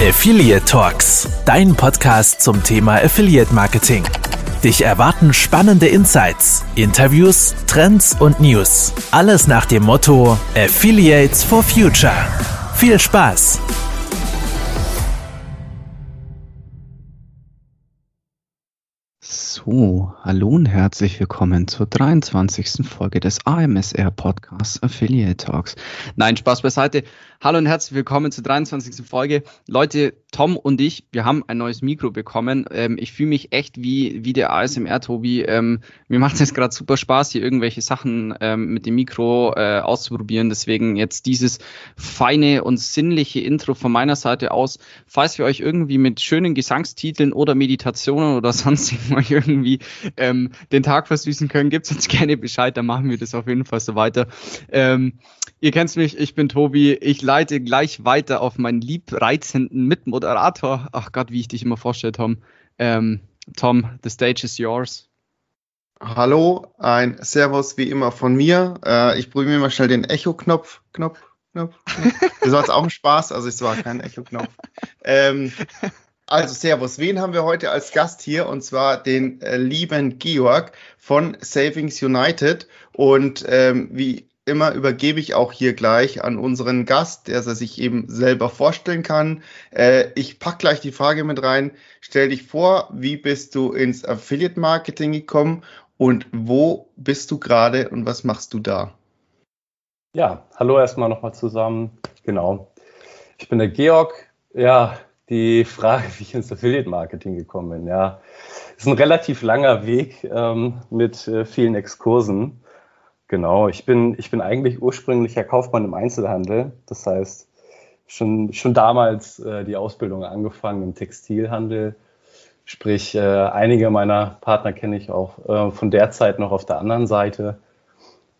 Affiliate Talks, dein Podcast zum Thema Affiliate Marketing. Dich erwarten spannende Insights, Interviews, Trends und News. Alles nach dem Motto Affiliates for Future. Viel Spaß! So, hallo und herzlich willkommen zur 23. Folge des AMSR Podcasts Affiliate Talks. Nein, Spaß beiseite. Hallo und herzlich willkommen zur 23. Folge. Leute, Tom und ich, wir haben ein neues Mikro bekommen. Ähm, ich fühle mich echt wie, wie der ASMR-Tobi. Ähm, mir macht es gerade super Spaß, hier irgendwelche Sachen ähm, mit dem Mikro äh, auszuprobieren. Deswegen jetzt dieses feine und sinnliche Intro von meiner Seite aus. Falls wir euch irgendwie mit schönen Gesangstiteln oder Meditationen oder sonstigem euch irgendwie ähm, den Tag versüßen können, gibt uns gerne Bescheid. Dann machen wir das auf jeden Fall so weiter. Ihr kennt mich, ich bin Tobi. Ich leite gleich weiter auf meinen liebreizenden Mitmoderator. Ach Gott, wie ich dich immer vorstelle, Tom. Ähm, Tom, the stage is yours. Hallo, ein Servus wie immer von mir. Äh, ich probiere mal schnell den Echo-Knopf. Knopf, Knopf, Knopf. Das war jetzt auch ein Spaß, also es war kein Echo-Knopf. Ähm, also Servus, wen haben wir heute als Gast hier? Und zwar den äh, lieben Georg von Savings United. Und ähm, wie immer übergebe ich auch hier gleich an unseren Gast, der sich eben selber vorstellen kann. Äh, ich packe gleich die Frage mit rein. Stell dich vor, wie bist du ins Affiliate Marketing gekommen und wo bist du gerade und was machst du da? Ja, hallo erstmal nochmal zusammen. Genau. Ich bin der Georg. Ja, die Frage, wie ich ins Affiliate Marketing gekommen bin. Ja, ist ein relativ langer Weg ähm, mit äh, vielen Exkursen. Genau, ich bin, ich bin eigentlich ursprünglicher Kaufmann im Einzelhandel. Das heißt, schon, schon damals äh, die Ausbildung angefangen im Textilhandel. Sprich, äh, einige meiner Partner kenne ich auch äh, von der Zeit noch auf der anderen Seite.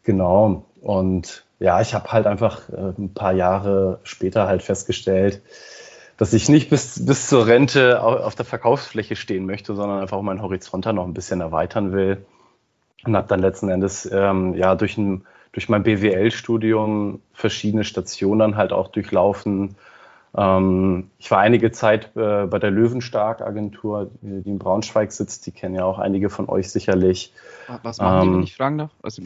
Genau. Und ja, ich habe halt einfach äh, ein paar Jahre später halt festgestellt, dass ich nicht bis, bis zur Rente auf der Verkaufsfläche stehen möchte, sondern einfach meinen Horizont da noch ein bisschen erweitern will und habe dann letzten Endes ähm, ja durch, ein, durch mein BWL-Studium verschiedene Stationen halt auch durchlaufen. Ähm, ich war einige Zeit äh, bei der Löwenstark-Agentur, die in Braunschweig sitzt. Die kennen ja auch einige von euch sicherlich. Was machen ähm, die, wenn ich fragen darf? Also,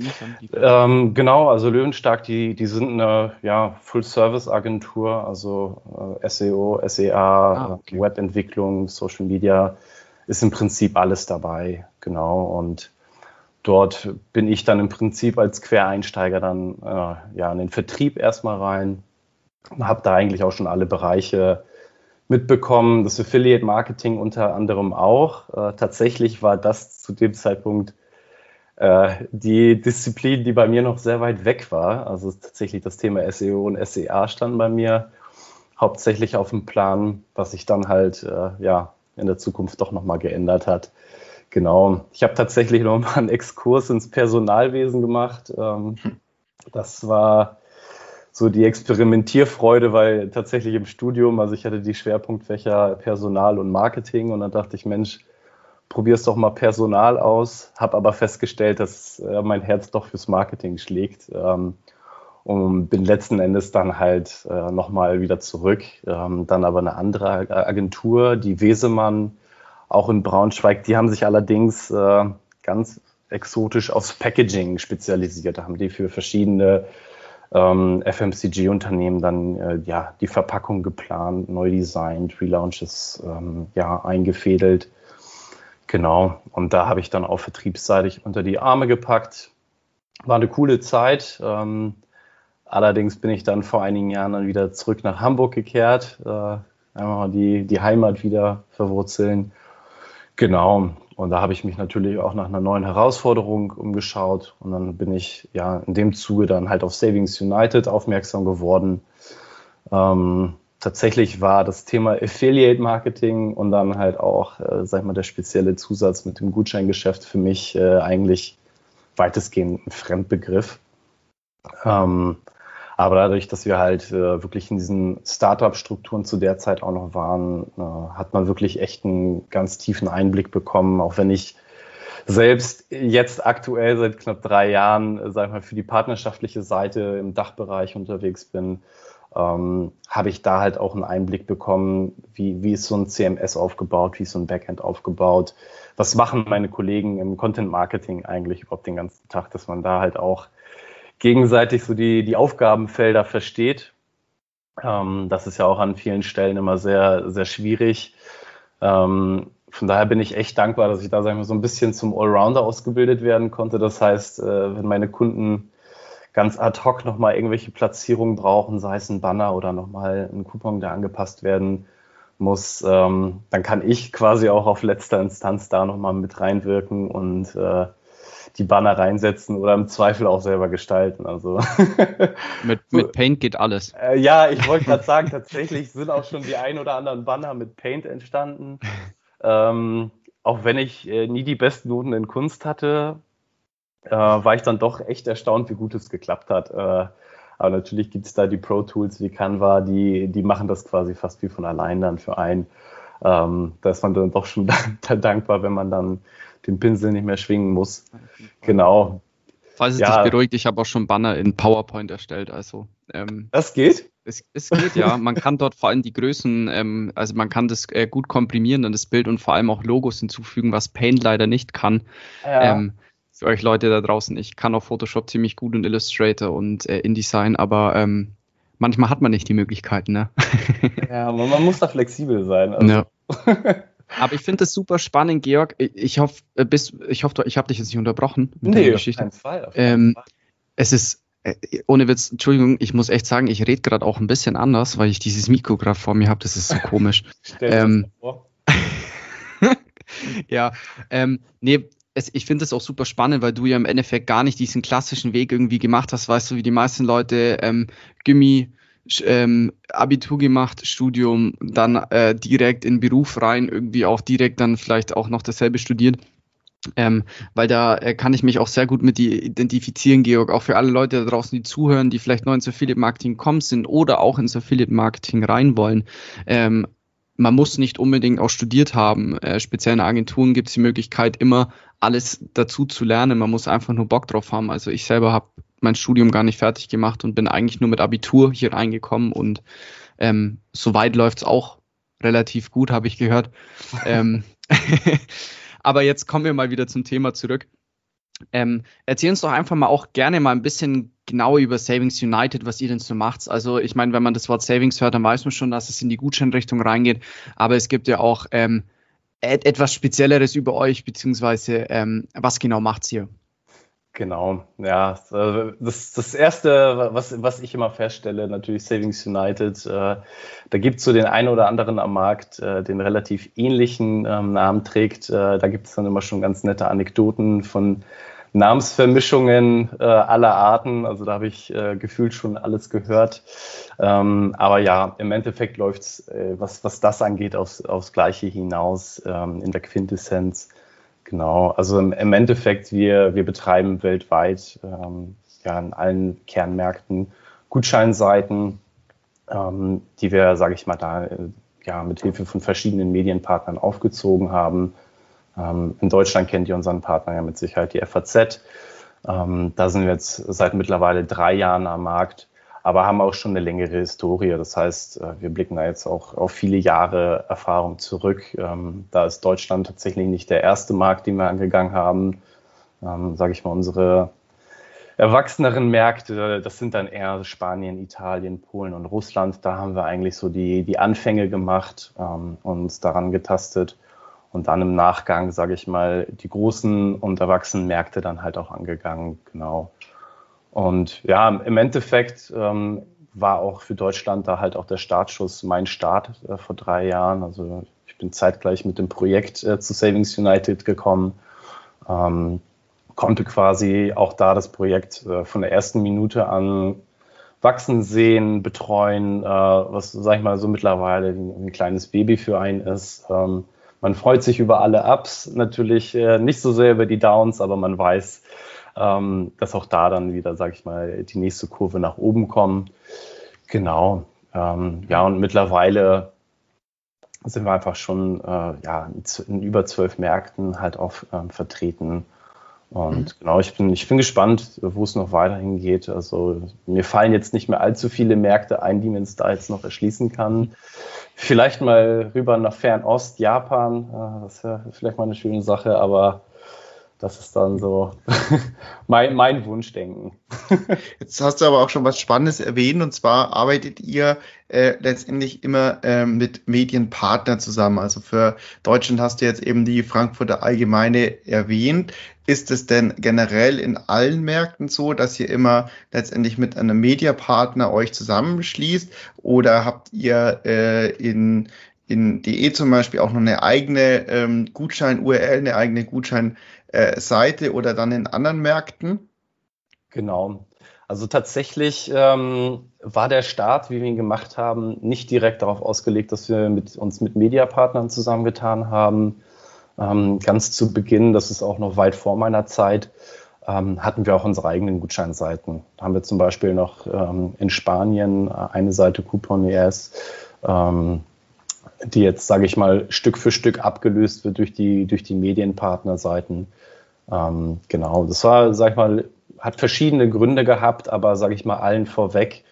ähm, genau, also Löwenstark, die, die sind eine ja, Full-Service-Agentur, also äh, SEO, SEA, ah, okay. Webentwicklung, Social Media, ist im Prinzip alles dabei. Genau. Und dort bin ich dann im Prinzip als Quereinsteiger dann äh, ja in den Vertrieb erstmal rein habe da eigentlich auch schon alle Bereiche mitbekommen, das Affiliate Marketing unter anderem auch. Äh, tatsächlich war das zu dem Zeitpunkt äh, die Disziplin, die bei mir noch sehr weit weg war. Also tatsächlich das Thema SEO und SEA stand bei mir hauptsächlich auf dem Plan, was sich dann halt äh, ja in der Zukunft doch nochmal geändert hat. Genau. Ich habe tatsächlich noch mal einen Exkurs ins Personalwesen gemacht. Ähm, das war so die Experimentierfreude, weil tatsächlich im Studium, also ich hatte die Schwerpunktfächer Personal und Marketing und dann dachte ich, Mensch, probier's doch mal Personal aus, habe aber festgestellt, dass äh, mein Herz doch fürs Marketing schlägt ähm, und bin letzten Endes dann halt äh, nochmal wieder zurück, ähm, dann aber eine andere Agentur, die Wesemann, auch in Braunschweig. Die haben sich allerdings äh, ganz exotisch aufs Packaging spezialisiert. Da haben die für verschiedene ähm, FMCG-Unternehmen dann äh, ja die Verpackung geplant, neu designt, Relaunches ähm, ja eingefädelt. Genau. Und da habe ich dann auch vertriebsseitig unter die Arme gepackt. War eine coole Zeit. Ähm, allerdings bin ich dann vor einigen Jahren dann wieder zurück nach Hamburg gekehrt. Äh, einmal die, die Heimat wieder verwurzeln Genau. Und da habe ich mich natürlich auch nach einer neuen Herausforderung umgeschaut. Und dann bin ich ja in dem Zuge dann halt auf Savings United aufmerksam geworden. Ähm, tatsächlich war das Thema Affiliate Marketing und dann halt auch, äh, sag ich mal, der spezielle Zusatz mit dem Gutscheingeschäft für mich äh, eigentlich weitestgehend ein Fremdbegriff. Ähm, aber dadurch, dass wir halt äh, wirklich in diesen Startup-Strukturen zu der Zeit auch noch waren, äh, hat man wirklich echt einen ganz tiefen Einblick bekommen, auch wenn ich selbst jetzt aktuell seit knapp drei Jahren, äh, sag ich mal, für die partnerschaftliche Seite im Dachbereich unterwegs bin. ähm, habe ich da halt auch einen Einblick bekommen, wie, wie ist so ein CMS aufgebaut, wie ist so ein Backend aufgebaut, was machen meine Kollegen im Content Marketing eigentlich überhaupt den ganzen Tag, dass man da halt auch gegenseitig so die, die Aufgabenfelder versteht. Ähm, das ist ja auch an vielen Stellen immer sehr, sehr schwierig. Ähm, von daher bin ich echt dankbar, dass ich da sagen wir, so ein bisschen zum Allrounder ausgebildet werden konnte. Das heißt, äh, wenn meine Kunden ganz ad hoc nochmal irgendwelche Platzierungen brauchen, sei es ein Banner oder nochmal ein Coupon, der angepasst werden muss, ähm, dann kann ich quasi auch auf letzter Instanz da nochmal mit reinwirken und äh, die Banner reinsetzen oder im Zweifel auch selber gestalten. Also mit, mit Paint geht alles. Äh, ja, ich wollte gerade sagen, tatsächlich sind auch schon die ein oder anderen Banner mit Paint entstanden. Ähm, auch wenn ich äh, nie die besten Noten in Kunst hatte, äh, war ich dann doch echt erstaunt, wie gut es geklappt hat. Äh, aber natürlich gibt es da die Pro Tools wie Canva, die, die machen das quasi fast wie von allein dann für einen. Ähm, da ist man dann doch schon dankbar, wenn man dann den Pinsel nicht mehr schwingen muss. Genau. Falls es ja. dich beruhigt, ich habe auch schon Banner in PowerPoint erstellt. Also ähm, das geht? Es, es, geht ja. Man kann dort vor allem die Größen, ähm, also man kann das äh, gut komprimieren, dann das Bild und vor allem auch Logos hinzufügen, was Paint leider nicht kann. Ja. Ähm, für euch Leute da draußen, ich kann auch Photoshop ziemlich gut und Illustrator und äh, InDesign, aber ähm, manchmal hat man nicht die Möglichkeiten. Ne? ja, man, man muss da flexibel sein. Also. Ja. Aber ich finde das super spannend, Georg. Ich, hoffe, äh, bis, ich hoffe, ich habe dich jetzt nicht unterbrochen mit nee, der Geschichte. Auf Fall, auf ähm, Fall. Es ist, äh, ohne Witz, Entschuldigung, ich muss echt sagen, ich rede gerade auch ein bisschen anders, weil ich dieses Mikro gerade vor mir habe. Das ist so komisch. Stell ähm, vor. ja, ähm, nee, es, ich finde es auch super spannend, weil du ja im Endeffekt gar nicht diesen klassischen Weg irgendwie gemacht hast, weißt du, wie die meisten Leute ähm, Gimmi, ähm, Abitur gemacht, Studium, dann äh, direkt in Beruf rein, irgendwie auch direkt dann vielleicht auch noch dasselbe studiert. Ähm, weil da äh, kann ich mich auch sehr gut mit identifizieren, Georg, auch für alle Leute da draußen, die zuhören, die vielleicht neu ins Affiliate Marketing kommen sind oder auch ins Affiliate Marketing rein wollen. Ähm, man muss nicht unbedingt auch studiert haben. Äh, speziell in Agenturen gibt es die Möglichkeit, immer alles dazu zu lernen. Man muss einfach nur Bock drauf haben. Also ich selber habe mein Studium gar nicht fertig gemacht und bin eigentlich nur mit Abitur hier reingekommen und ähm, soweit läuft's auch relativ gut, habe ich gehört. ähm, aber jetzt kommen wir mal wieder zum Thema zurück. Ähm, erzähl uns doch einfach mal auch gerne mal ein bisschen genau über Savings United, was ihr denn so macht. Also ich meine, wenn man das Wort Savings hört, dann weiß man schon, dass es in die Gutscheinrichtung reingeht. Aber es gibt ja auch ähm, et etwas Spezielleres über euch, beziehungsweise ähm, was genau macht's hier? Genau, ja. Das, das Erste, was, was ich immer feststelle, natürlich Savings United. Äh, da gibt es so den einen oder anderen am Markt, äh, den relativ ähnlichen ähm, Namen trägt. Äh, da gibt es dann immer schon ganz nette Anekdoten von Namensvermischungen äh, aller Arten. Also da habe ich äh, gefühlt schon alles gehört. Ähm, aber ja, im Endeffekt läuft es, äh, was, was das angeht, aufs, aufs Gleiche hinaus ähm, in der Quintessenz. Genau, also im, Endeffekt, wir, wir betreiben weltweit ähm, ja, in allen Kernmärkten Gutscheinseiten, ähm, die wir, sage ich mal, da äh, ja, mit Hilfe von verschiedenen Medienpartnern aufgezogen haben. Ähm, in Deutschland kennt ihr unseren Partner ja mit Sicherheit die FAZ. Ähm, da sind wir jetzt seit mittlerweile drei Jahren am Markt aber haben auch schon eine längere Historie. Das heißt, äh, wir blicken da jetzt auch auf viele Jahre Erfahrung zurück. Ähm, da ist Deutschland tatsächlich nicht der erste Markt, den wir angegangen haben. Ähm, Sage ich mal, unsere erwachseneren Märkte, das sind dann eher Spanien, Italien, Polen und Russland. Da haben wir eigentlich so die, die Anfänge gemacht ähm, und daran getastet und dann im Nachgang, sage ich mal, die großen und erwachsenen Märkte dann halt auch angegangen. Genau. Und ja, im Endeffekt ähm, war auch für Deutschland da halt auch der Startschuss mein Start äh, vor drei Jahren. Also ich bin zeitgleich mit dem Projekt äh, zu Savings United gekommen, ähm, konnte quasi auch da das Projekt äh, von der ersten Minute an wachsen sehen, betreuen, äh, was, sag ich mal, so mittlerweile ein, ein kleines Baby für einen ist. Ähm, man freut sich über alle Ups, natürlich äh, nicht so sehr über die Downs, aber man weiß, ähm, dass auch da dann wieder, sage ich mal, die nächste Kurve nach oben kommt. Genau. Ähm, ja, und mittlerweile sind wir einfach schon äh, ja, in über zwölf Märkten halt auch ähm, vertreten. Und mhm. genau, ich bin, ich bin gespannt, wo es noch weiterhin geht. Also mir fallen jetzt nicht mehr allzu viele Märkte ein, die man es da jetzt noch erschließen kann. Vielleicht mal rüber nach Fernost, Japan, äh, das wäre vielleicht mal eine schöne Sache, aber das ist dann so mein, mein Wunschdenken. Jetzt hast du aber auch schon was Spannendes erwähnt und zwar arbeitet ihr äh, letztendlich immer äh, mit Medienpartnern zusammen. Also für Deutschland hast du jetzt eben die Frankfurter Allgemeine erwähnt. Ist es denn generell in allen Märkten so, dass ihr immer letztendlich mit einem Mediapartner euch zusammenschließt oder habt ihr äh, in in DE zum Beispiel auch noch eine eigene ähm, Gutschein-URL, eine eigene Gutschein- äh, Seite oder dann in anderen Märkten? Genau. Also tatsächlich ähm, war der Start, wie wir ihn gemacht haben, nicht direkt darauf ausgelegt, dass wir mit, uns mit Mediapartnern zusammengetan haben. Ähm, ganz zu Beginn, das ist auch noch weit vor meiner Zeit, ähm, hatten wir auch unsere eigenen Gutscheinseiten. Da haben wir zum Beispiel noch ähm, in Spanien eine Seite Coupon ES, ähm, die jetzt, sage ich mal, Stück für Stück abgelöst wird durch die, durch die Medienpartnerseiten. Ähm, genau, das war, sag ich mal, hat verschiedene Gründe gehabt, aber sage ich mal, allen vorweg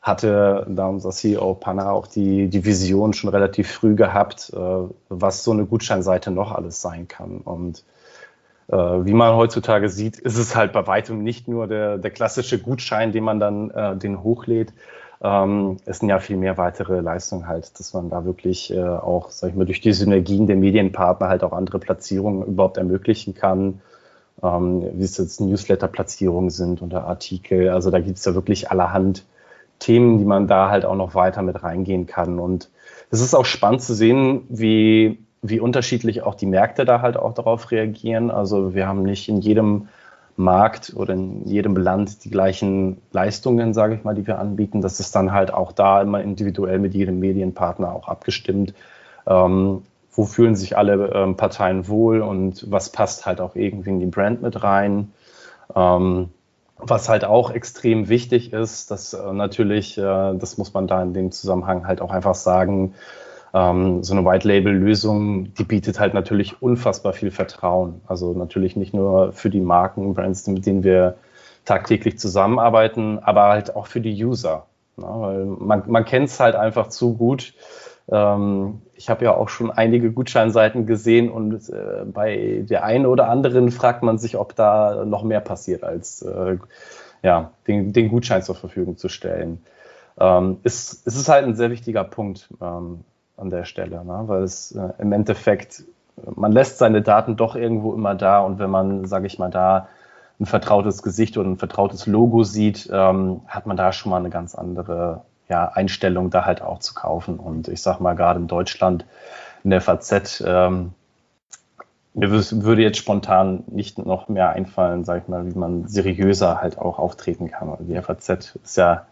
hatte da unser CEO Panna auch die, die Vision schon relativ früh gehabt, äh, was so eine Gutscheinseite noch alles sein kann. Und äh, wie man heutzutage sieht, ist es halt bei weitem nicht nur der, der klassische Gutschein, den man dann äh, den hochlädt. Ähm, es sind ja viel mehr weitere Leistungen halt, dass man da wirklich äh, auch, sag ich mal, durch die Synergien der Medienpartner halt auch andere Platzierungen überhaupt ermöglichen kann ähm, wie es jetzt Newsletter-Platzierungen sind oder Artikel. Also da gibt es ja wirklich allerhand Themen, die man da halt auch noch weiter mit reingehen kann. Und es ist auch spannend zu sehen, wie, wie unterschiedlich auch die Märkte da halt auch darauf reagieren. Also wir haben nicht in jedem Markt oder in jedem Land die gleichen Leistungen, sage ich mal, die wir anbieten. Das ist dann halt auch da immer individuell mit jedem Medienpartner auch abgestimmt. Ähm, wo fühlen sich alle ähm, Parteien wohl und was passt halt auch irgendwie in die Brand mit rein. Ähm, was halt auch extrem wichtig ist, dass äh, natürlich, äh, das muss man da in dem Zusammenhang halt auch einfach sagen, ähm, so eine White-Label-Lösung, die bietet halt natürlich unfassbar viel Vertrauen. Also natürlich nicht nur für die Marken, Brands, mit denen wir tagtäglich zusammenarbeiten, aber halt auch für die User. Ne? Weil man, man kennt es halt einfach zu gut, ähm, ich habe ja auch schon einige Gutscheinseiten gesehen und äh, bei der einen oder anderen fragt man sich, ob da noch mehr passiert, als äh, ja, den, den, Gutschein zur Verfügung zu stellen. Ähm, ist, es ist halt ein sehr wichtiger Punkt ähm, an der Stelle, ne? weil es äh, im Endeffekt, man lässt seine Daten doch irgendwo immer da und wenn man, sage ich mal, da ein vertrautes Gesicht oder ein vertrautes Logo sieht, ähm, hat man da schon mal eine ganz andere ja, Einstellung da halt auch zu kaufen. Und ich sag mal, gerade in Deutschland, in der FAZ, ähm, mir würde jetzt spontan nicht noch mehr einfallen, sag ich mal, wie man seriöser halt auch auftreten kann. Also die FAZ ist ja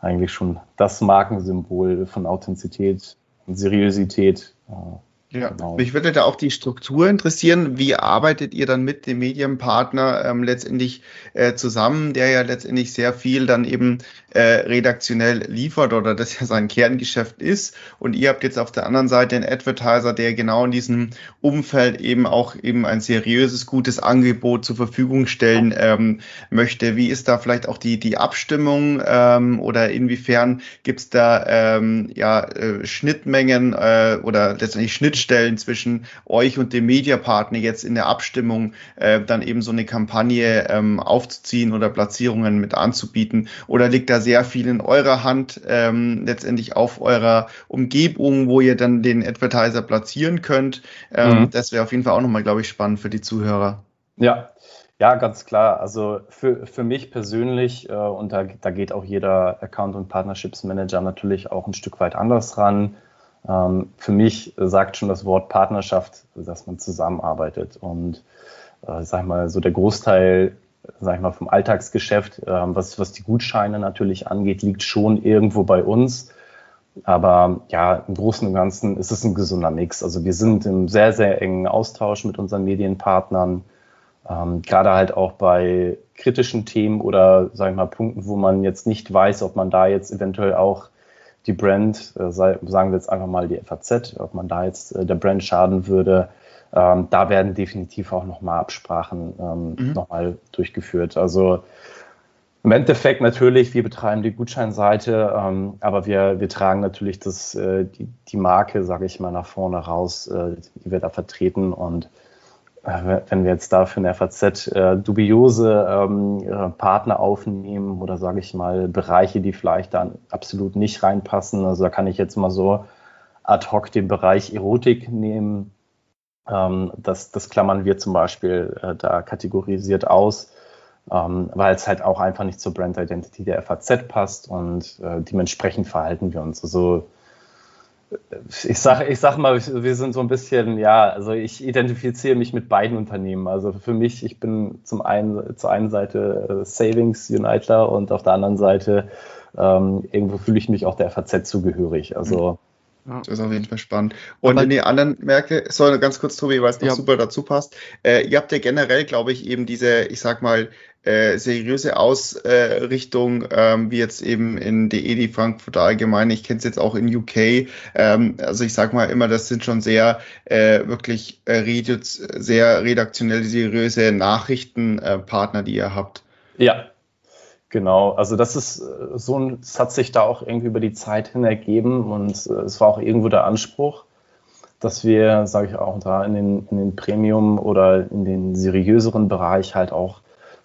eigentlich schon das Markensymbol von Authentizität und Seriosität. Äh, ja, genau. mich würde da auch die Struktur interessieren. Wie arbeitet ihr dann mit dem Medienpartner ähm, letztendlich äh, zusammen, der ja letztendlich sehr viel dann eben äh, redaktionell liefert oder das ja sein Kerngeschäft ist. Und ihr habt jetzt auf der anderen Seite einen Advertiser, der genau in diesem Umfeld eben auch eben ein seriöses, gutes Angebot zur Verfügung stellen ähm, möchte. Wie ist da vielleicht auch die, die Abstimmung ähm, oder inwiefern gibt es da ähm, ja, äh, Schnittmengen äh, oder letztendlich Schnittstellen zwischen euch und dem Mediapartner jetzt in der Abstimmung äh, dann eben so eine Kampagne ähm, aufzuziehen oder Platzierungen mit anzubieten? Oder liegt da sehr viel in eurer Hand, ähm, letztendlich auf eurer Umgebung, wo ihr dann den Advertiser platzieren könnt. Ähm, mhm. Das wäre auf jeden Fall auch nochmal, glaube ich, spannend für die Zuhörer. Ja, ja, ganz klar. Also für, für mich persönlich, äh, und da, da geht auch jeder Account- und Partnerships Manager natürlich auch ein Stück weit anders ran. Ähm, für mich sagt schon das Wort Partnerschaft, dass man zusammenarbeitet. Und äh, sag mal, so der Großteil sag ich mal, vom Alltagsgeschäft, ähm, was, was die Gutscheine natürlich angeht, liegt schon irgendwo bei uns. Aber ja, im Großen und Ganzen ist es ein gesunder Mix. Also wir sind im sehr, sehr engen Austausch mit unseren Medienpartnern. Ähm, gerade halt auch bei kritischen Themen oder, sag ich mal, Punkten, wo man jetzt nicht weiß, ob man da jetzt eventuell auch die Brand, äh, sagen wir jetzt einfach mal die FAZ, ob man da jetzt äh, der Brand schaden würde, ähm, da werden definitiv auch nochmal Absprachen ähm, mhm. nochmal durchgeführt. Also im Endeffekt natürlich, wir betreiben die Gutscheinseite, ähm, aber wir, wir tragen natürlich das, äh, die, die Marke, sage ich mal, nach vorne raus, äh, die wir da vertreten. Und äh, wenn wir jetzt da für eine FAZ äh, dubiose ähm, äh, Partner aufnehmen oder sage ich mal Bereiche, die vielleicht da absolut nicht reinpassen, also da kann ich jetzt mal so ad hoc den Bereich Erotik nehmen. Ähm, das, das klammern wir zum Beispiel äh, da kategorisiert aus ähm, weil es halt auch einfach nicht zur Brand Identity der FAZ passt und äh, dementsprechend verhalten wir uns. Also äh, ich sage ich sag mal, wir sind so ein bisschen, ja, also ich identifiziere mich mit beiden Unternehmen. Also für mich, ich bin zum einen zur einen Seite äh, Savings Uniter und auf der anderen Seite ähm, irgendwo fühle ich mich auch der FAZ zugehörig. Also ja. Das ist auf jeden Fall spannend. Und Aber in die anderen Märkte, sorry, ganz kurz, Tobi, weil es noch ja. super dazu passt. Äh, ihr habt ja generell, glaube ich, eben diese, ich sag mal, äh, seriöse Ausrichtung, ähm, wie jetzt eben in der EDI Frankfurt allgemein. Ich kenne es jetzt auch in UK. Ähm, also ich sag mal immer, das sind schon sehr äh, wirklich äh, sehr redaktionell seriöse Nachrichtenpartner, äh, die ihr habt. Ja, Genau, also das ist äh, so ein, es hat sich da auch irgendwie über die Zeit hin ergeben und äh, es war auch irgendwo der Anspruch, dass wir, sage ich auch, da in den, in den Premium oder in den seriöseren Bereich halt auch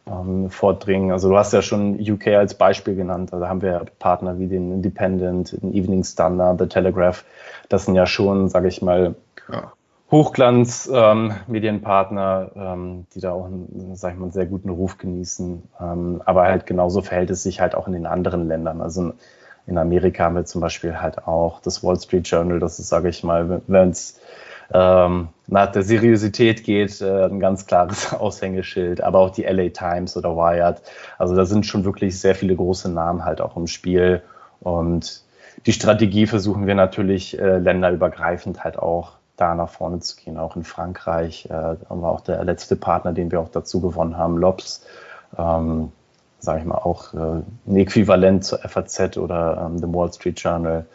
ähm, vordringen. Also du hast ja schon UK als Beispiel genannt. Also da haben wir Partner wie den Independent, den Evening Standard, The Telegraph. Das sind ja schon, sage ich mal, ja. Hochglanz-Medienpartner, ähm, ähm, die da auch sag ich mal, einen sehr guten Ruf genießen. Ähm, aber halt genauso verhält es sich halt auch in den anderen Ländern. Also in Amerika haben wir zum Beispiel halt auch das Wall Street Journal, das ist, sage ich mal, wenn es ähm, nach der Seriosität geht, äh, ein ganz klares Aushängeschild, aber auch die LA Times oder Wired. Also da sind schon wirklich sehr viele große Namen halt auch im Spiel. Und die Strategie versuchen wir natürlich äh, länderübergreifend halt auch da nach vorne zu gehen. Auch in Frankreich äh, wir auch der letzte Partner, den wir auch dazu gewonnen haben, Lobs. Ähm, sage ich mal, auch äh, ein Äquivalent zur FAZ oder ähm, dem Wall Street Journal.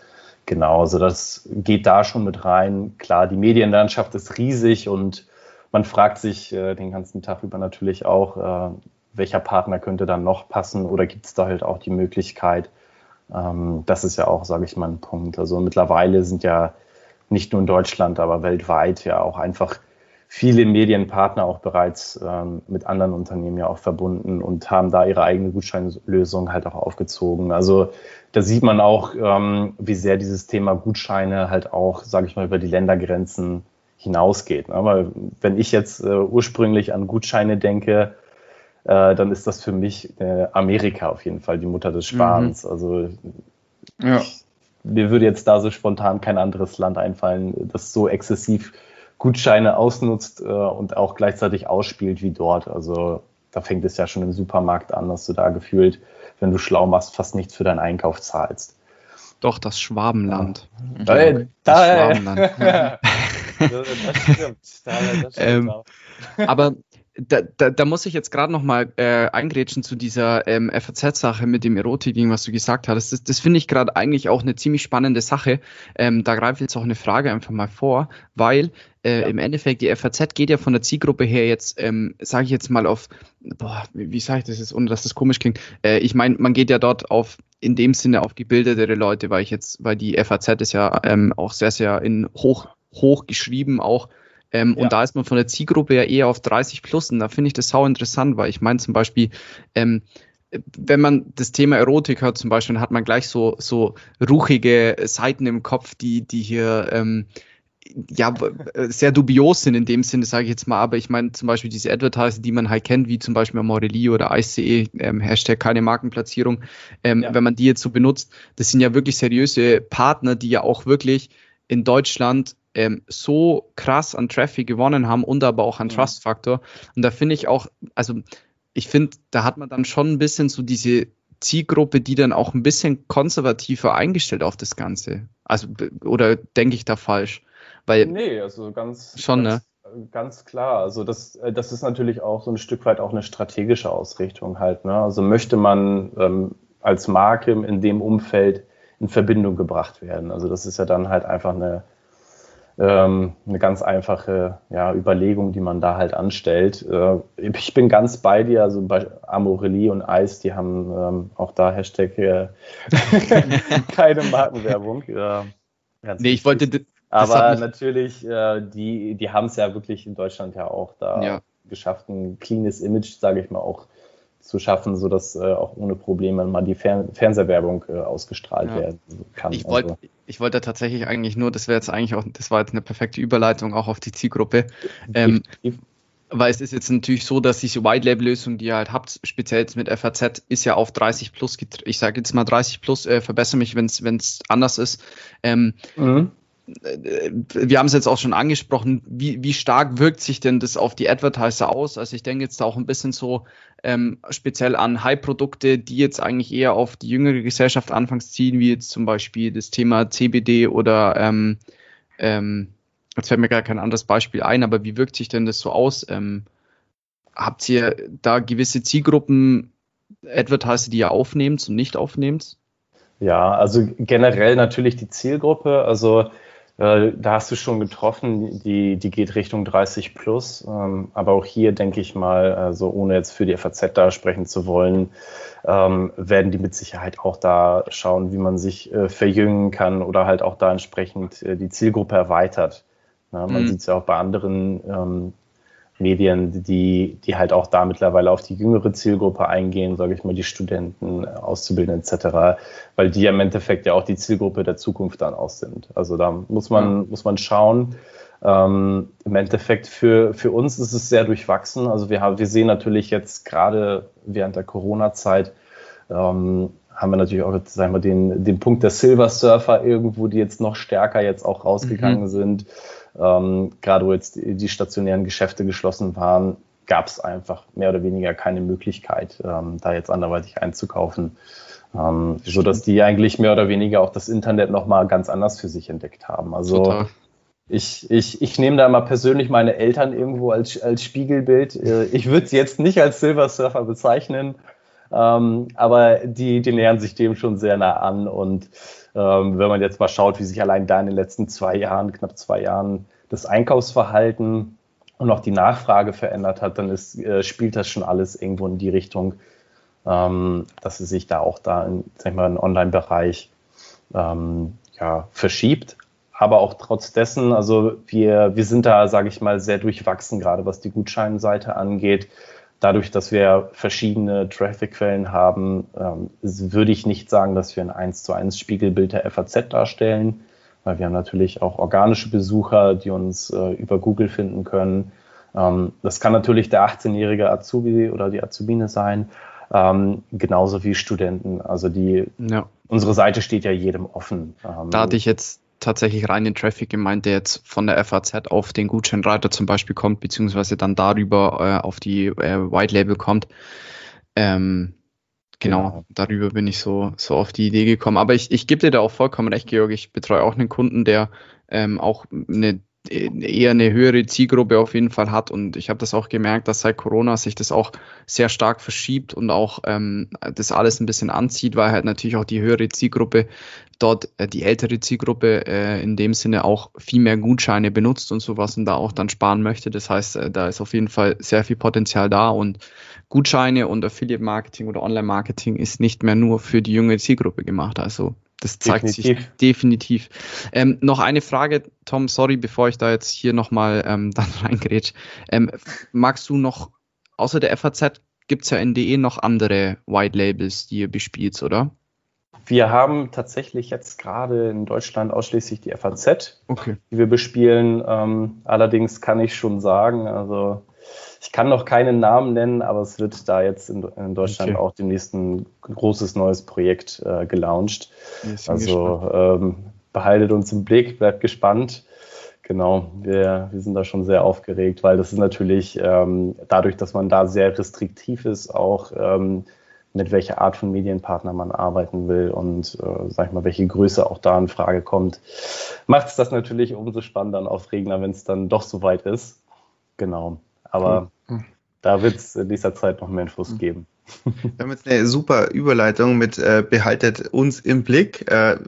Genau, also das geht da schon mit rein. Klar, die Medienlandschaft ist riesig und man fragt sich äh, den ganzen Tag über natürlich auch, äh, welcher Partner könnte dann noch passen oder gibt es da halt auch die Möglichkeit? Ähm, das ist ja auch, sage ich mal, ein Punkt. Also mittlerweile sind ja nicht nur in Deutschland, aber weltweit ja auch einfach viele Medienpartner auch bereits ähm, mit anderen Unternehmen ja auch verbunden und haben da ihre eigene Gutscheinlösung halt auch aufgezogen. Also da sieht man auch, ähm, wie sehr dieses Thema Gutscheine halt auch, sage ich mal, über die Ländergrenzen hinausgeht. Ne? Weil wenn ich jetzt äh, ursprünglich an Gutscheine denke, äh, dann ist das für mich äh, Amerika auf jeden Fall die Mutter des Sparens. Mhm. Also ja. ich, mir würde jetzt da so spontan kein anderes Land einfallen, das so exzessiv Gutscheine ausnutzt äh, und auch gleichzeitig ausspielt wie dort. Also da fängt es ja schon im Supermarkt an, dass du da gefühlt, wenn du schlau machst, fast nichts für deinen Einkauf zahlst. Doch, das Schwabenland. Ja. Da, das Schwabenland. das stimmt. Da, das stimmt ähm, aber da, da, da muss ich jetzt gerade noch mal äh, eingrätschen zu dieser ähm, FAZ-Sache mit dem Erotik-Ding, was du gesagt hast. Das, das finde ich gerade eigentlich auch eine ziemlich spannende Sache. Ähm, da greife ich jetzt auch eine Frage einfach mal vor, weil äh, ja. im Endeffekt die FAZ geht ja von der Zielgruppe her jetzt, ähm, sage ich jetzt mal auf, boah, wie, wie sage ich das jetzt, ohne dass das komisch klingt. Äh, ich meine, man geht ja dort auf in dem Sinne auf gebildete Leute, weil ich jetzt, weil die FAZ ist ja ähm, auch sehr, sehr in hoch, hoch geschrieben auch ähm, ja. Und da ist man von der Zielgruppe ja eher auf 30 plus. Und da finde ich das sau interessant, weil ich meine zum Beispiel, ähm, wenn man das Thema Erotik hört zum Beispiel, dann hat man gleich so, so ruchige Seiten im Kopf, die, die hier ähm, ja sehr dubios sind in dem Sinne, sage ich jetzt mal. Aber ich meine zum Beispiel diese Advertiser, die man halt kennt, wie zum Beispiel Morelli oder ICE, ähm, Hashtag keine Markenplatzierung, ähm, ja. wenn man die jetzt so benutzt, das sind ja wirklich seriöse Partner, die ja auch wirklich in Deutschland ähm, so krass an Traffic gewonnen haben und aber auch an ja. Trust-Faktor. Und da finde ich auch, also ich finde, da hat man dann schon ein bisschen so diese Zielgruppe, die dann auch ein bisschen konservativer eingestellt auf das Ganze. Also, oder denke ich da falsch? Weil, nee, also ganz, schon, ganz, ne? ganz klar. Also das, äh, das ist natürlich auch so ein Stück weit auch eine strategische Ausrichtung halt. Ne? Also möchte man ähm, als Marke in dem Umfeld in Verbindung gebracht werden. Also das ist ja dann halt einfach eine, ähm, eine ganz einfache ja, Überlegung, die man da halt anstellt. Äh, ich bin ganz bei dir, also bei Amorelie und Eis, die haben ähm, auch da Hashtag äh, keine Markenwerbung. Äh, nee, ich wollte. Aber natürlich, äh, die, die haben es ja wirklich in Deutschland ja auch da ja. geschafft, ein cleanes Image, sage ich mal, auch zu schaffen, sodass äh, auch ohne Probleme mal die Fern Fernsehwerbung äh, ausgestrahlt ja. werden kann. Ich wollte also. ich wollte tatsächlich eigentlich nur, das wäre jetzt eigentlich auch, das war jetzt eine perfekte Überleitung auch auf die Zielgruppe. Ähm, weil es ist jetzt natürlich so, dass diese White-Label-Lösung, die ihr halt habt, speziell jetzt mit FAZ, ist ja auf 30 plus, ich sage jetzt mal 30 plus, äh, verbessere mich, wenn es anders ist. Ähm, mhm wir haben es jetzt auch schon angesprochen, wie, wie stark wirkt sich denn das auf die Advertiser aus? Also ich denke jetzt auch ein bisschen so ähm, speziell an High-Produkte, die jetzt eigentlich eher auf die jüngere Gesellschaft anfangs ziehen, wie jetzt zum Beispiel das Thema CBD oder ähm, ähm, jetzt fällt mir gar kein anderes Beispiel ein, aber wie wirkt sich denn das so aus? Ähm, habt ihr da gewisse Zielgruppen, Advertiser, die ihr aufnehmt und nicht aufnehmt? Ja, also generell natürlich die Zielgruppe. Also äh, da hast du schon getroffen, die, die geht Richtung 30 plus. Ähm, aber auch hier denke ich mal, also ohne jetzt für die FAZ da sprechen zu wollen, ähm, werden die mit Sicherheit auch da schauen, wie man sich äh, verjüngen kann oder halt auch da entsprechend äh, die Zielgruppe erweitert. man mhm. sieht es ja auch bei anderen ähm, Medien, die, die halt auch da mittlerweile auf die jüngere Zielgruppe eingehen, sage ich mal, die Studenten, Auszubildenden etc., weil die im Endeffekt ja auch die Zielgruppe der Zukunft dann aus sind. Also da muss man, ja. muss man schauen. Ähm, Im Endeffekt für, für uns ist es sehr durchwachsen. Also wir, haben, wir sehen natürlich jetzt gerade während der Corona-Zeit, ähm, haben wir natürlich auch sagen wir, den, den Punkt der Silver Surfer irgendwo, die jetzt noch stärker jetzt auch rausgegangen mhm. sind. Ähm, gerade wo jetzt die, stationären Geschäfte geschlossen waren, gab es einfach mehr oder weniger keine Möglichkeit, ähm, da jetzt anderweitig einzukaufen. Ähm, so dass die eigentlich mehr oder weniger auch das Internet nochmal ganz anders für sich entdeckt haben. Also ich, ich, ich nehme da mal persönlich meine Eltern irgendwo als, als Spiegelbild. Äh, ich würde sie jetzt nicht als Silver Surfer bezeichnen, ähm, aber die, die nähern sich dem schon sehr nah an und ähm, wenn man jetzt mal schaut, wie sich allein da in den letzten zwei Jahren, knapp zwei Jahren, das Einkaufsverhalten und auch die Nachfrage verändert hat, dann ist, äh, spielt das schon alles irgendwo in die Richtung, ähm, dass es sich da auch da in, sag ich mal, im Online-Bereich ähm, ja, verschiebt. Aber auch trotz dessen, also wir, wir sind da, sage ich mal, sehr durchwachsen, gerade was die Gutscheinseite angeht dadurch, dass wir verschiedene Traffic-Quellen haben, ähm, würde ich nicht sagen, dass wir ein 1 zu 1 Spiegelbild der FAZ darstellen, weil wir haben natürlich auch organische Besucher, die uns äh, über Google finden können. Ähm, das kann natürlich der 18-jährige Azubi oder die Azubine sein, ähm, genauso wie Studenten. Also die, ja. unsere Seite steht ja jedem offen. Ähm, da hatte ich jetzt tatsächlich rein den Traffic gemeint, der jetzt von der FAZ auf den Gutscheinreiter zum Beispiel kommt, beziehungsweise dann darüber äh, auf die äh, White Label kommt. Ähm, genau, genau, darüber bin ich so, so auf die Idee gekommen. Aber ich, ich gebe dir da auch vollkommen recht, Georg. Ich betreue auch einen Kunden, der ähm, auch eine eher eine höhere Zielgruppe auf jeden Fall hat. Und ich habe das auch gemerkt, dass seit Corona sich das auch sehr stark verschiebt und auch ähm, das alles ein bisschen anzieht, weil halt natürlich auch die höhere Zielgruppe dort, äh, die ältere Zielgruppe äh, in dem Sinne auch viel mehr Gutscheine benutzt und sowas und da auch dann sparen möchte. Das heißt, äh, da ist auf jeden Fall sehr viel Potenzial da und Gutscheine und Affiliate Marketing oder Online Marketing ist nicht mehr nur für die junge Zielgruppe gemacht. Also das zeigt definitiv. sich definitiv. Ähm, noch eine Frage, Tom, sorry, bevor ich da jetzt hier nochmal ähm, dann reingrätsch. Ähm, magst du noch, außer der FAZ, gibt es ja in DE noch andere White Labels, die ihr bespielt, oder? Wir haben tatsächlich jetzt gerade in Deutschland ausschließlich die FAZ, okay. die wir bespielen. Ähm, allerdings kann ich schon sagen, also ich kann noch keinen Namen nennen, aber es wird da jetzt in, in Deutschland okay. auch demnächst ein großes neues Projekt äh, gelauncht. Also ähm, behaltet uns im Blick, bleibt gespannt. Genau, wir, wir sind da schon sehr aufgeregt, weil das ist natürlich ähm, dadurch, dass man da sehr restriktiv ist, auch ähm, mit welcher Art von Medienpartner man arbeiten will und äh, sag ich mal, welche Größe auch da in Frage kommt, macht es das natürlich umso spannender und aufregender, wenn es dann doch soweit ist. Genau. Aber mhm. da wird es in dieser Zeit noch mehr Infos mhm. geben. Wir haben jetzt eine super Überleitung mit äh, behaltet uns im Blick. Äh,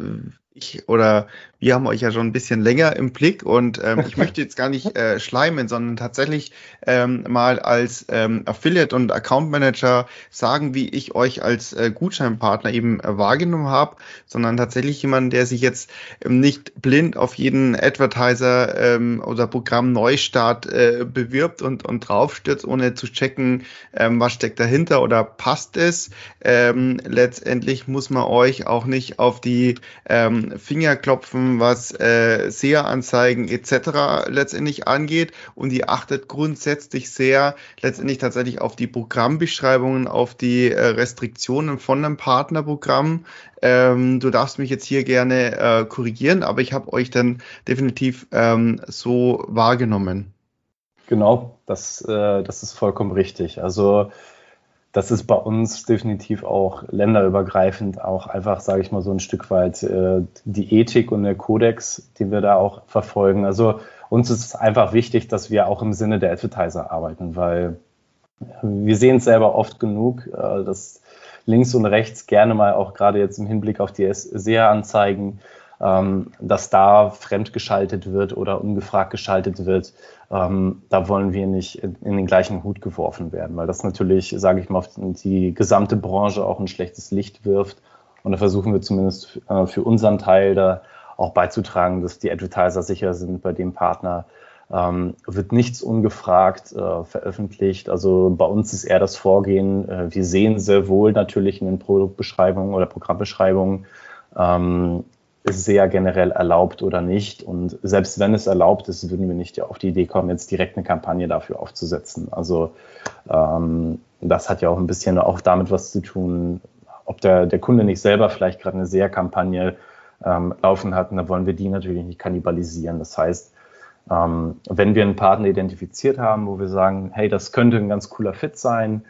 ich oder wir haben euch ja schon ein bisschen länger im Blick und ähm, ich möchte jetzt gar nicht äh, schleimen, sondern tatsächlich ähm, mal als ähm, Affiliate und Account Manager sagen, wie ich euch als äh, Gutscheinpartner eben äh, wahrgenommen habe, sondern tatsächlich jemand, der sich jetzt ähm, nicht blind auf jeden Advertiser ähm, oder Programm Neustart äh, bewirbt und, und draufstürzt, ohne zu checken, ähm, was steckt dahinter oder passt es. Ähm, letztendlich muss man euch auch nicht auf die ähm, Finger klopfen, was äh, SEA-Anzeigen etc. letztendlich angeht und ihr achtet grundsätzlich sehr letztendlich tatsächlich auf die Programmbeschreibungen, auf die äh, Restriktionen von einem Partnerprogramm. Ähm, du darfst mich jetzt hier gerne äh, korrigieren, aber ich habe euch dann definitiv ähm, so wahrgenommen. Genau, das, äh, das ist vollkommen richtig. Also das ist bei uns definitiv auch länderübergreifend auch einfach, sage ich mal, so ein Stück weit äh, die Ethik und der Kodex, den wir da auch verfolgen. Also uns ist es einfach wichtig, dass wir auch im Sinne der Advertiser arbeiten, weil wir sehen es selber oft genug, äh, dass links und rechts gerne mal auch gerade jetzt im Hinblick auf die SEA-Anzeigen ähm, dass da fremdgeschaltet wird oder ungefragt geschaltet wird, ähm, da wollen wir nicht in, in, den gleichen Hut geworfen werden, weil das natürlich, sage ich mal, auf die gesamte Branche auch ein schlechtes Licht wirft. Und da versuchen wir zumindest äh, für unseren Teil da auch beizutragen, dass die Advertiser sicher sind bei dem Partner. Ähm, wird nichts ungefragt äh, veröffentlicht. Also bei uns ist eher das Vorgehen. Äh, wir sehen sehr wohl natürlich in den Produktbeschreibungen oder Programmbeschreibungen, ähm, sehr generell erlaubt oder nicht. Und selbst wenn es erlaubt ist, würden wir nicht auf die Idee kommen, jetzt direkt eine Kampagne dafür aufzusetzen. Also ähm, das hat ja auch ein bisschen auch damit was zu tun, ob der, der Kunde nicht selber vielleicht gerade eine SEA-Kampagne ähm, laufen hat. Und da wollen wir die natürlich nicht kannibalisieren. Das heißt, ähm, wenn wir einen Partner identifiziert haben, wo wir sagen, hey, das könnte ein ganz cooler Fit sein,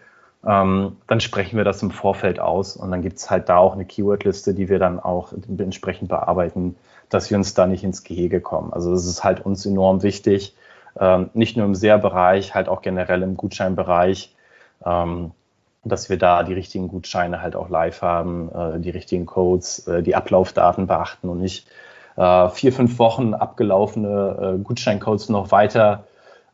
ähm, dann sprechen wir das im Vorfeld aus und dann gibt es halt da auch eine Keywordliste, die wir dann auch entsprechend bearbeiten, dass wir uns da nicht ins Gehege kommen. Also das ist halt uns enorm wichtig, ähm, nicht nur im SEA-Bereich, halt auch generell im Gutscheinbereich, ähm, dass wir da die richtigen Gutscheine halt auch live haben, äh, die richtigen Codes, äh, die Ablaufdaten beachten und nicht äh, vier, fünf Wochen abgelaufene äh, Gutscheincodes noch weiter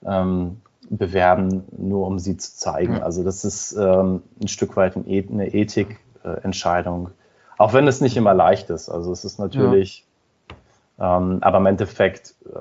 ähm, bewerben, nur um sie zu zeigen. Also das ist ähm, ein Stück weit eine Ethikentscheidung. Äh, auch wenn es nicht immer leicht ist. Also es ist natürlich, ja. ähm, aber im Endeffekt, äh,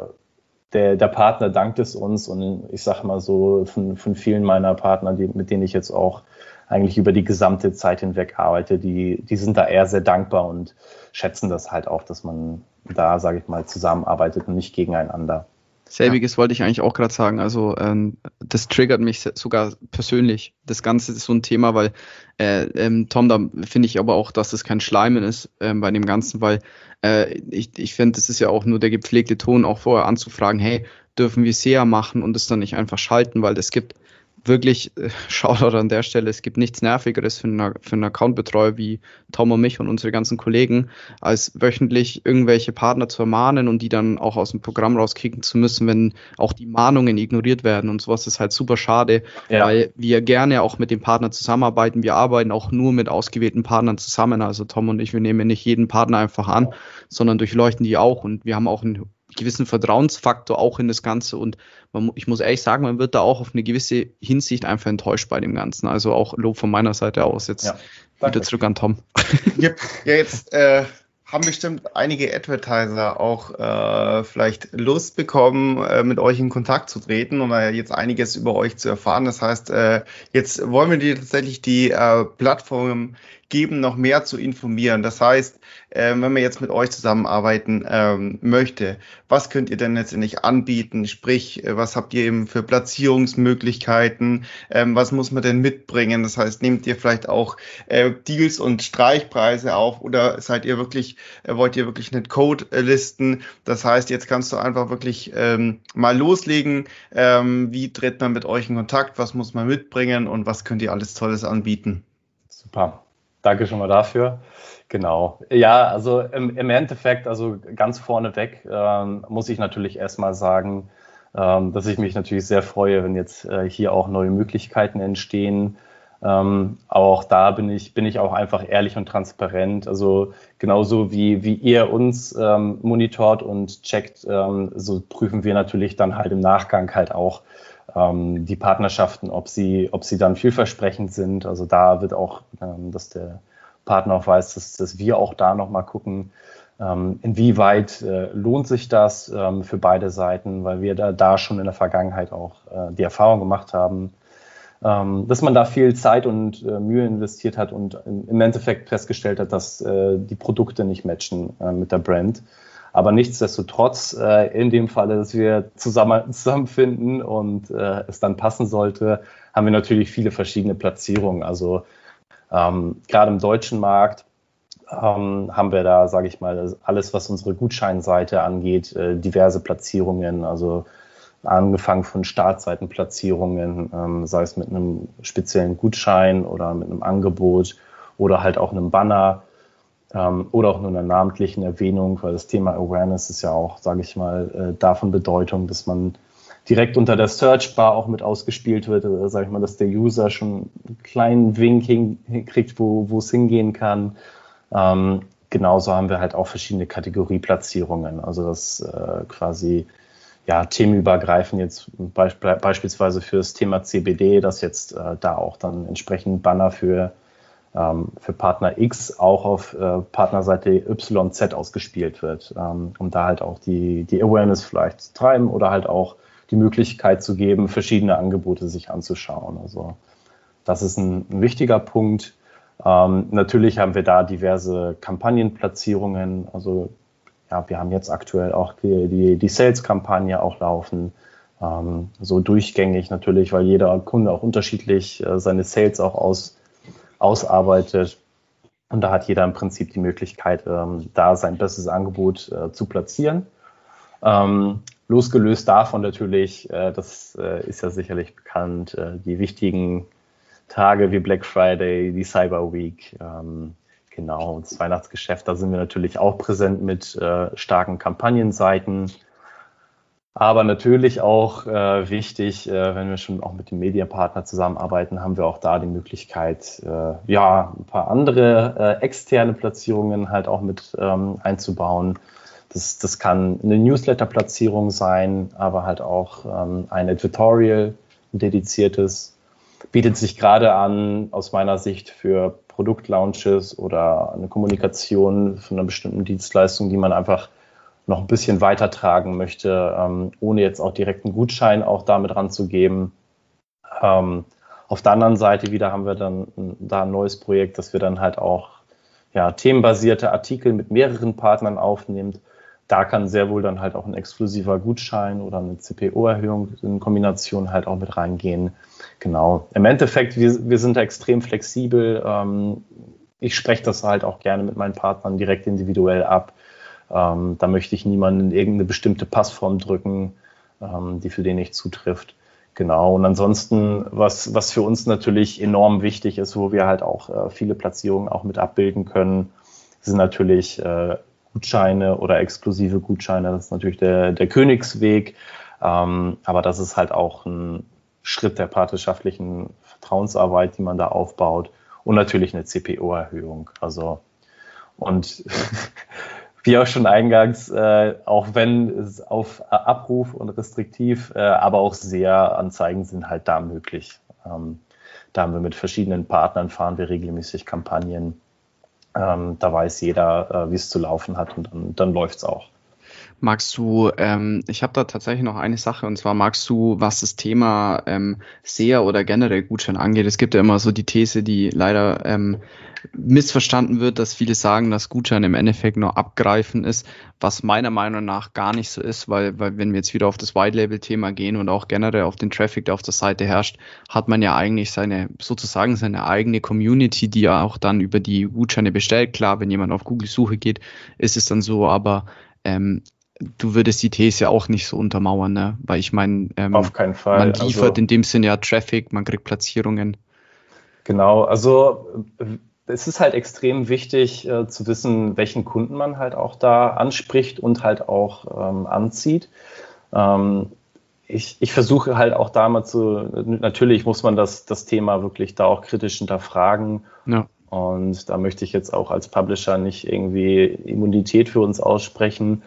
der, der Partner dankt es uns und ich sage mal so, von, von vielen meiner Partner, die, mit denen ich jetzt auch eigentlich über die gesamte Zeit hinweg arbeite, die, die sind da eher sehr dankbar und schätzen das halt auch, dass man da, sage ich mal, zusammenarbeitet und nicht gegeneinander. Selbiges ja. wollte ich eigentlich auch gerade sagen. Also ähm, das triggert mich sogar persönlich. Das Ganze ist so ein Thema, weil äh, ähm, Tom, da finde ich aber auch, dass das kein Schleimen ist ähm, bei dem Ganzen, weil äh, ich, ich finde, das ist ja auch nur der gepflegte Ton, auch vorher anzufragen, hey, dürfen wir SEA machen und es dann nicht einfach schalten, weil es gibt wirklich, äh, Shoutout an der Stelle, es gibt nichts Nervigeres für einen, für einen Accountbetreuer wie Tom und mich und unsere ganzen Kollegen, als wöchentlich irgendwelche Partner zu ermahnen und die dann auch aus dem Programm rauskicken zu müssen, wenn auch die Mahnungen ignoriert werden und sowas ist halt super schade, ja. weil wir gerne auch mit den Partnern zusammenarbeiten. Wir arbeiten auch nur mit ausgewählten Partnern zusammen. Also Tom und ich, wir nehmen nicht jeden Partner einfach an, sondern durchleuchten die auch und wir haben auch ein gewissen Vertrauensfaktor auch in das Ganze und man, ich muss ehrlich sagen, man wird da auch auf eine gewisse Hinsicht einfach enttäuscht bei dem Ganzen. Also auch Lob von meiner Seite aus. Jetzt ja, wieder zurück an Tom. Ja, jetzt äh, haben bestimmt einige Advertiser auch äh, vielleicht Lust bekommen, äh, mit euch in Kontakt zu treten und jetzt einiges über euch zu erfahren. Das heißt, äh, jetzt wollen wir dir tatsächlich die äh, Plattform geben, noch mehr zu informieren. Das heißt, äh, wenn man jetzt mit euch zusammenarbeiten ähm, möchte, was könnt ihr denn letztendlich anbieten? Sprich, äh, was habt ihr eben für Platzierungsmöglichkeiten? Ähm, was muss man denn mitbringen? Das heißt, nehmt ihr vielleicht auch äh, Deals und Streichpreise auf oder seid ihr wirklich, äh, wollt ihr wirklich einen Code äh, listen? Das heißt, jetzt kannst du einfach wirklich ähm, mal loslegen. Ähm, wie tritt man mit euch in Kontakt? Was muss man mitbringen und was könnt ihr alles Tolles anbieten? Super. Danke schon mal dafür. Genau. Ja, also im, im Endeffekt, also ganz vorneweg ähm, muss ich natürlich erstmal sagen, ähm, dass ich mich natürlich sehr freue, wenn jetzt äh, hier auch neue Möglichkeiten entstehen. Ähm, auch da bin ich, bin ich auch einfach ehrlich und transparent. Also genauso wie, wie ihr uns ähm, monitort und checkt, ähm, so prüfen wir natürlich dann halt im Nachgang halt auch ähm, die Partnerschaften, ob sie, ob sie dann vielversprechend sind. Also da wird auch, ähm, dass der Partner auch weiß, dass, dass wir auch da nochmal gucken, ähm, inwieweit äh, lohnt sich das ähm, für beide Seiten, weil wir da, da schon in der Vergangenheit auch äh, die Erfahrung gemacht haben, ähm, dass man da viel Zeit und äh, Mühe investiert hat und im Endeffekt festgestellt hat, dass äh, die Produkte nicht matchen äh, mit der Brand. Aber nichtsdestotrotz, äh, in dem Falle, dass wir zusammen, zusammenfinden und es dann passen sollte, haben wir natürlich viele verschiedene Platzierungen. Also ähm, gerade im deutschen Markt ähm, haben wir da, sage ich mal, alles, was unsere Gutscheinseite angeht, äh, diverse Platzierungen. Also angefangen von Startseitenplatzierungen, ähm, sei es mit einem speziellen Gutschein oder mit einem Angebot oder halt auch einem Banner ähm, oder auch nur einer namentlichen Erwähnung, weil das Thema Awareness ist ja auch, sage ich mal, äh, davon Bedeutung, dass man direkt unter der Searchbar auch mit ausgespielt wird, äh, sage ich mal, dass der User schon einen kleinen Wink hinkriegt, wo es hingehen kann. Ähm, genauso haben wir halt auch verschiedene Kategorieplatzierungen, also das äh, quasi ja, themenübergreifend jetzt beisp beispielsweise für das Thema CBD, dass jetzt äh, da auch dann entsprechend Banner für, ähm, für Partner X auch auf äh, Partnerseite YZ ausgespielt wird, ähm, um da halt auch die, die Awareness vielleicht zu treiben oder halt auch die Möglichkeit zu geben, verschiedene Angebote sich anzuschauen. Also das ist ein, ein wichtiger Punkt. Ähm, natürlich haben wir da diverse Kampagnenplatzierungen, also ja, wir haben jetzt aktuell auch die, die, die Sales-Kampagne auch laufen. Ähm, so durchgängig natürlich, weil jeder Kunde auch unterschiedlich äh, seine Sales auch aus, ausarbeitet. Und da hat jeder im Prinzip die Möglichkeit, ähm, da sein bestes Angebot äh, zu platzieren. Ähm, losgelöst davon natürlich, äh, das äh, ist ja sicherlich bekannt, äh, die wichtigen Tage wie Black Friday, die Cyber Week, ähm, Genau, das Weihnachtsgeschäft, da sind wir natürlich auch präsent mit äh, starken Kampagnenseiten. Aber natürlich auch äh, wichtig, äh, wenn wir schon auch mit dem Medienpartner zusammenarbeiten, haben wir auch da die Möglichkeit, äh, ja, ein paar andere äh, externe Platzierungen halt auch mit ähm, einzubauen. Das, das kann eine Newsletter-Platzierung sein, aber halt auch ähm, ein Editorial, ein dediziertes. Bietet sich gerade an, aus meiner Sicht, für Produktlaunches oder eine Kommunikation von einer bestimmten Dienstleistung, die man einfach noch ein bisschen weitertragen möchte, ähm, ohne jetzt auch direkt einen Gutschein auch damit ranzugeben. Ähm, auf der anderen Seite wieder haben wir dann da ein neues Projekt, dass wir dann halt auch ja, themenbasierte Artikel mit mehreren Partnern aufnehmen. Da kann sehr wohl dann halt auch ein exklusiver Gutschein oder eine CPO-Erhöhung in Kombination halt auch mit reingehen. Genau. Im Endeffekt, wir, wir sind extrem flexibel. Ähm, ich spreche das halt auch gerne mit meinen Partnern direkt individuell ab. Ähm, da möchte ich niemanden in irgendeine bestimmte Passform drücken, ähm, die für den nicht zutrifft. Genau. Und ansonsten, was, was für uns natürlich enorm wichtig ist, wo wir halt auch äh, viele Platzierungen auch mit abbilden können, sind natürlich äh, Gutscheine oder exklusive Gutscheine. Das ist natürlich der, der Königsweg. Ähm, aber das ist halt auch ein, Schritt der partnerschaftlichen Vertrauensarbeit, die man da aufbaut und natürlich eine CPO-Erhöhung. Also und wie auch schon eingangs, äh, auch wenn es auf Abruf und restriktiv, äh, aber auch sehr Anzeigen sind halt da möglich. Ähm, da haben wir mit verschiedenen Partnern fahren wir regelmäßig Kampagnen. Ähm, da weiß jeder, äh, wie es zu laufen hat und dann, dann läuft es auch. Magst du, ähm, ich habe da tatsächlich noch eine Sache und zwar magst du, was das Thema ähm, SEA oder generell Gutschein angeht. Es gibt ja immer so die These, die leider ähm, missverstanden wird, dass viele sagen, dass Gutschein im Endeffekt nur abgreifen ist, was meiner Meinung nach gar nicht so ist, weil, weil wenn wir jetzt wieder auf das White-Label-Thema gehen und auch generell auf den Traffic, der auf der Seite herrscht, hat man ja eigentlich seine, sozusagen seine eigene Community, die ja auch dann über die Gutscheine bestellt. Klar, wenn jemand auf Google-Suche geht, ist es dann so, aber ähm, du würdest die These auch nicht so untermauern, ne? Weil ich meine, ähm, auf keinen Fall. Man liefert also, in dem Sinne ja Traffic, man kriegt Platzierungen. Genau, also es ist halt extrem wichtig äh, zu wissen, welchen Kunden man halt auch da anspricht und halt auch ähm, anzieht. Ähm, ich, ich versuche halt auch da mal zu, natürlich muss man das, das Thema wirklich da auch kritisch hinterfragen. Ja. Und da möchte ich jetzt auch als Publisher nicht irgendwie Immunität für uns aussprechen.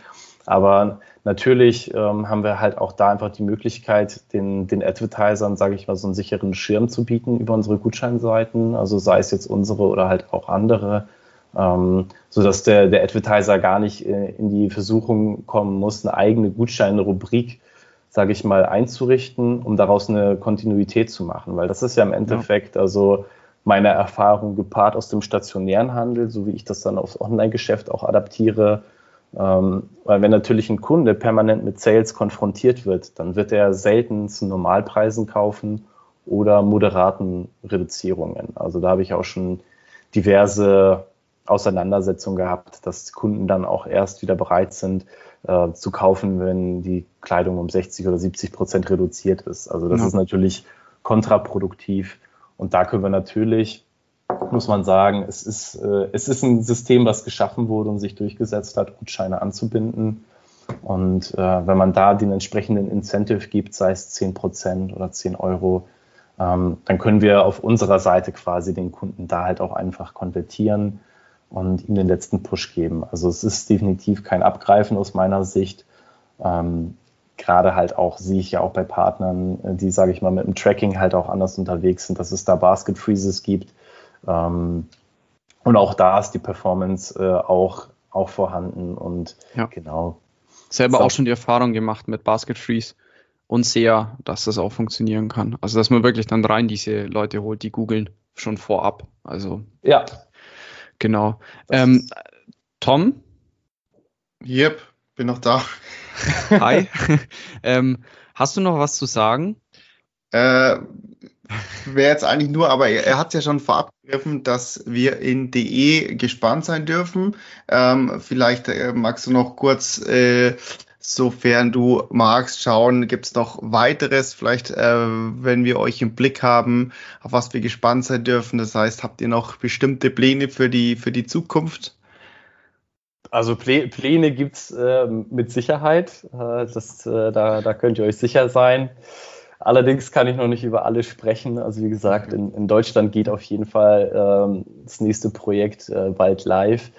Aber natürlich ähm, haben wir halt auch da einfach die Möglichkeit, den, den Advertisern, sage ich mal, so einen sicheren Schirm zu bieten über unsere Gutscheinseiten. Also sei es jetzt unsere oder halt auch andere. Ähm, so dass der, der Advertiser gar nicht äh, in die Versuchung kommen muss, eine eigene Gutscheinrubrik sage ich mal, einzurichten, um daraus eine Kontinuität zu machen. Weil das ist ja im Endeffekt, ja. also meine Erfahrung gepaart aus dem stationären Handel, so wie ich das dann aufs Online-Geschäft auch adaptiere. Ähm, weil wenn natürlich ein Kunde permanent mit Sales konfrontiert wird, dann wird er selten zu Normalpreisen kaufen oder moderaten Reduzierungen. Also da habe ich auch schon diverse Auseinandersetzungen gehabt, dass Kunden dann auch erst wieder bereit sind, äh, zu kaufen, wenn die Kleidung um 60 oder 70 Prozent reduziert ist. Also das ja. ist natürlich kontraproduktiv. Und da können wir natürlich, muss man sagen, es ist, äh, es ist ein System, was geschaffen wurde und sich durchgesetzt hat, Gutscheine anzubinden. Und äh, wenn man da den entsprechenden Incentive gibt, sei es 10 Prozent oder 10 Euro, ähm, dann können wir auf unserer Seite quasi den Kunden da halt auch einfach konvertieren und ihm den letzten Push geben. Also es ist definitiv kein Abgreifen aus meiner Sicht. Ähm, Gerade halt auch sehe ich ja auch bei Partnern, äh, die, sage ich mal, mit dem Tracking halt auch anders unterwegs sind, dass es da Basket Freezes gibt. Ähm, und auch da ist die Performance äh, auch, auch vorhanden und ja. genau. Selber so. auch schon die Erfahrung gemacht mit Basket Freeze und sehr, dass das auch funktionieren kann. Also dass man wirklich dann rein diese Leute holt, die googeln schon vorab. Also ja, Genau. Ähm, Tom? Yep, bin noch da. Hi. ähm, hast du noch was zu sagen? Äh, Wäre jetzt eigentlich nur, aber er, er hat es ja schon vorab gegriffen, dass wir in DE gespannt sein dürfen. Ähm, vielleicht äh, magst du noch kurz äh, Sofern du magst, schauen, gibt es noch weiteres, vielleicht äh, wenn wir euch im Blick haben, auf was wir gespannt sein dürfen. Das heißt, habt ihr noch bestimmte Pläne für die, für die Zukunft? Also Pläne gibt es äh, mit Sicherheit. Äh, das, äh, da, da könnt ihr euch sicher sein. Allerdings kann ich noch nicht über alle sprechen. Also wie gesagt, in, in Deutschland geht auf jeden Fall ähm, das nächste Projekt äh, bald live.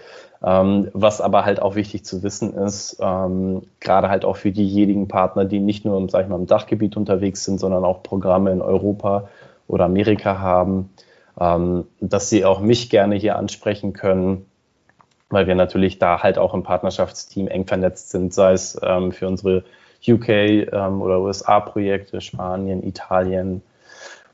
Ähm, was aber halt auch wichtig zu wissen ist, ähm, gerade halt auch für diejenigen Partner, die nicht nur im, sag ich mal, im Dachgebiet unterwegs sind, sondern auch Programme in Europa oder Amerika haben, ähm, dass sie auch mich gerne hier ansprechen können, weil wir natürlich da halt auch im Partnerschaftsteam eng vernetzt sind, sei es ähm, für unsere UK ähm, oder USA-Projekte, Spanien, Italien,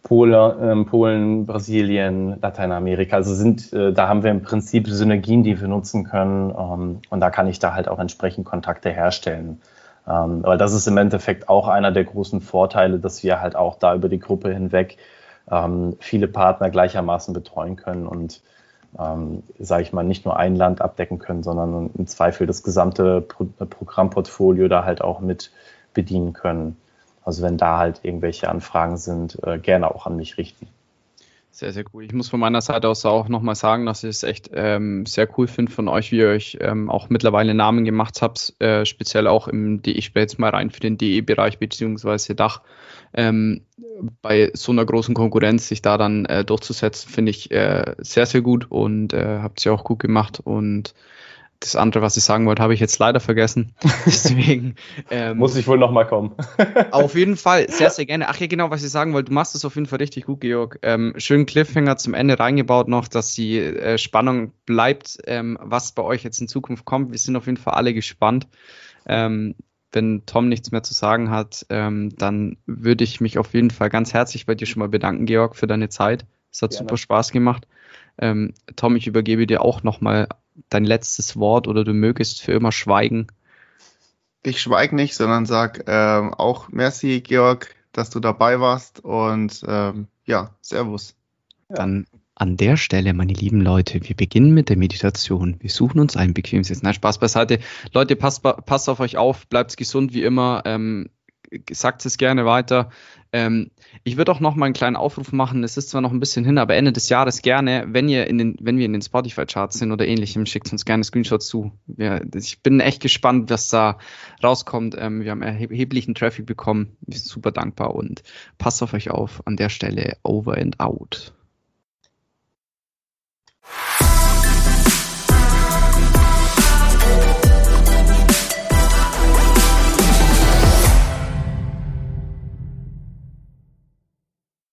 Polen, äh, Polen, Brasilien, Lateinamerika. Also sind, äh, da haben wir im Prinzip Synergien, die wir nutzen können. Ähm, und da kann ich da halt auch entsprechend Kontakte herstellen. Ähm, aber das ist im Endeffekt auch einer der großen Vorteile, dass wir halt auch da über die Gruppe hinweg ähm, viele Partner gleichermaßen betreuen können und ähm, sage ich mal, nicht nur ein Land abdecken können, sondern im Zweifel das gesamte Pro Programmportfolio da halt auch mit bedienen können. Also wenn da halt irgendwelche Anfragen sind, äh, gerne auch an mich richten. Sehr, sehr cool. Ich muss von meiner Seite aus auch nochmal sagen, dass ich es echt ähm, sehr cool finde von euch, wie ihr euch ähm, auch mittlerweile Namen gemacht habt, äh, speziell auch im DE, ich spreche jetzt mal rein für den DE-Bereich beziehungsweise Dach. Ähm, bei so einer großen Konkurrenz sich da dann äh, durchzusetzen, finde ich äh, sehr, sehr gut und äh, habt ihr auch gut gemacht und das andere, was ich sagen wollte, habe ich jetzt leider vergessen. Deswegen ähm, muss ich wohl nochmal kommen. auf jeden Fall, sehr, sehr gerne. Ach ja, genau, was ich sagen wollte, du machst es auf jeden Fall richtig gut, Georg. Ähm, schönen Cliffhanger zum Ende reingebaut noch, dass die äh, Spannung bleibt, ähm, was bei euch jetzt in Zukunft kommt. Wir sind auf jeden Fall alle gespannt. Ähm, wenn Tom nichts mehr zu sagen hat, ähm, dann würde ich mich auf jeden Fall ganz herzlich bei dir schon mal bedanken, Georg, für deine Zeit. Es hat Gerne. super Spaß gemacht. Ähm, Tom, ich übergebe dir auch nochmal dein letztes Wort oder du mögest für immer schweigen? Ich schweige nicht, sondern sag ähm, auch merci, Georg, dass du dabei warst und ähm, ja, Servus. Dann an der Stelle, meine lieben Leute, wir beginnen mit der Meditation. Wir suchen uns einen bequemen Sitz. Nein, Spaß beiseite. Leute, passt, passt auf euch auf, bleibt gesund wie immer. Ähm, sagt es gerne weiter. Ähm, ich würde auch noch mal einen kleinen Aufruf machen. Es ist zwar noch ein bisschen hin, aber Ende des Jahres gerne, wenn ihr in den, wenn wir in den Spotify-Charts sind oder ähnlichem, schickt uns gerne Screenshots zu. Wir, ich bin echt gespannt, was da rauskommt. Ähm, wir haben erheblichen Traffic bekommen. Wir sind super dankbar und passt auf euch auf. An der Stelle over and out.